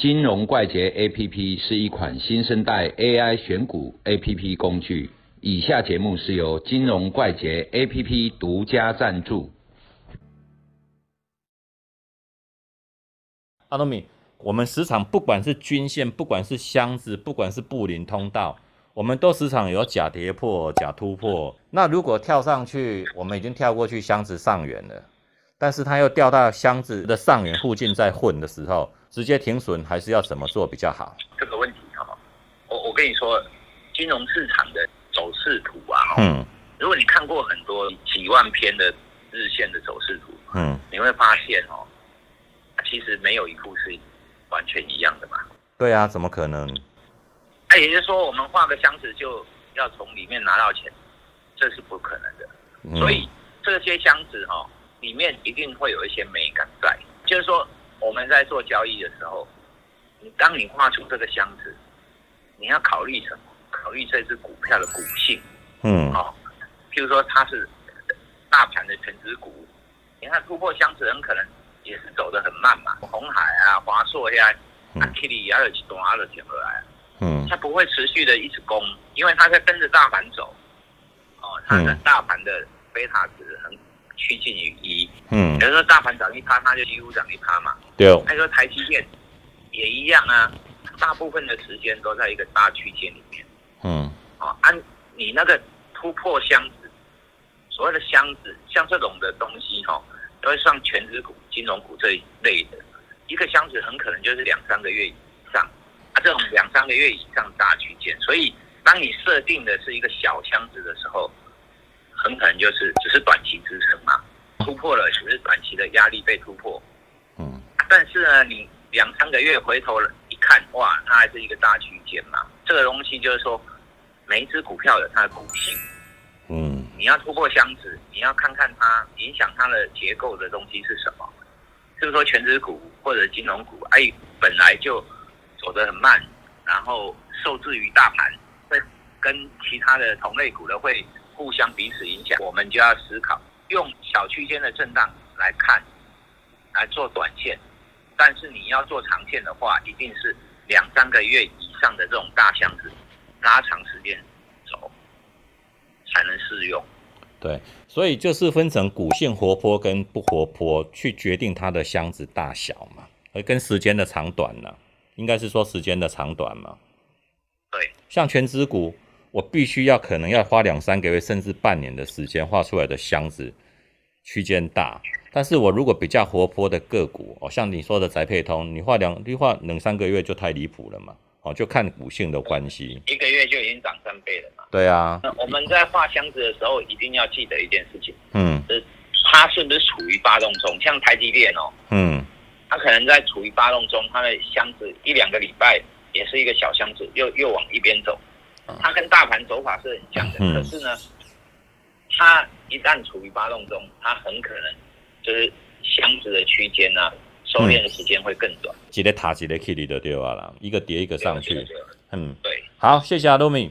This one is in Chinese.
金融怪杰 APP 是一款新生代 AI 选股 APP 工具。以下节目是由金融怪杰 APP 独家赞助。阿东米，我们时常不管是均线，不管是箱子，不管是布林通道，我们都时常有假跌破、假突破。那如果跳上去，我们已经跳过去箱子上缘了，但是它又掉到箱子的上缘附近在混的时候，直接停损还是要怎么做比较好？这个问题哈，我我跟你说，金融市场的走势图啊，嗯如果你看过很多几万篇的日线的走势图，嗯，你会发现哦，其实没有一幅是完全一样的嘛。对啊，怎么可能？那也就是说，我们画个箱子就要从里面拿到钱，这是不可能的。嗯所以这些箱子哈、里面一定会有一些美感在。就是说，我们在做交易的时候，你当你画出这个箱子，你要考虑什么？考虑这只股票的股性。嗯哦，譬如说它是大盘的全指股，你看突破箱子很可能也是走得很慢嘛。红海啊、华硕呀、嗯啊 Kitty 也有几多啊的减回来，嗯它不会持续的一直攻，因为它在跟着大盘走。哦，它的嗯大盘的贝塔值很趋近于一，嗯。比，如说大盘涨一趴，它就几乎涨一趴嘛。对，那说台积电也一样啊，大部分的时间都在一个大区间里面。嗯。哦，按你那个突破箱子，所谓的箱子，像这种的东西哈、哦，都会上全指股、金融股这一类的，一个箱子很可能就是两三个月以上，啊，这种两三个月以上大区间，所以当你设定的是一个小箱子的时候，很可能就是只是短期支撑嘛，突破了只是短期的压力被突破，嗯但是呢，你两三个月回头了一看，哇，它还是一个大区间嘛。这个东西就是说，每一只股票有它的股性，嗯你要突破箱子，你要看看它影响它的结构的东西是什么。就是说，全职股或者金融股，哎，本来就走得很慢，然后受制于大盘，会跟其他的同类股的会互相彼此影响，我们就要思考，用小区间的震荡来看，来做短线。但是你要做长线的话，一定是两三个月以上的这种大箱子，拉长时间走，才能适用。对，所以就是分成股性活泼跟不活泼，去决定它的箱子大小嘛，而跟时间的长短呢，应该是说时间的长短嘛。对，像全指股，我必须要可能要花两三个月甚至半年的时间画出来的箱子区间大，但是我如果比较活泼的个股，哦，像你说的宅配通，你画两你画两三个月就太离谱了嘛，哦，就看股性的关系。一个月就已经涨三倍了嘛。对啊，那我们在画箱子的时候，一定要记得一件事情，嗯就是它是不是处于发动中？像台积电哦，嗯它可能在处于发动中，它的箱子一两个礼拜也是一个小箱子，又又往一边走，它跟大盘走法是很像的。嗯可是呢，它一旦处于发动中，它很可能就是箱子的区间呢、收敛的时间会更短。一个塔一个 K 里的对啊啦，一个叠一个上去嗯，对。好，谢谢阿露米。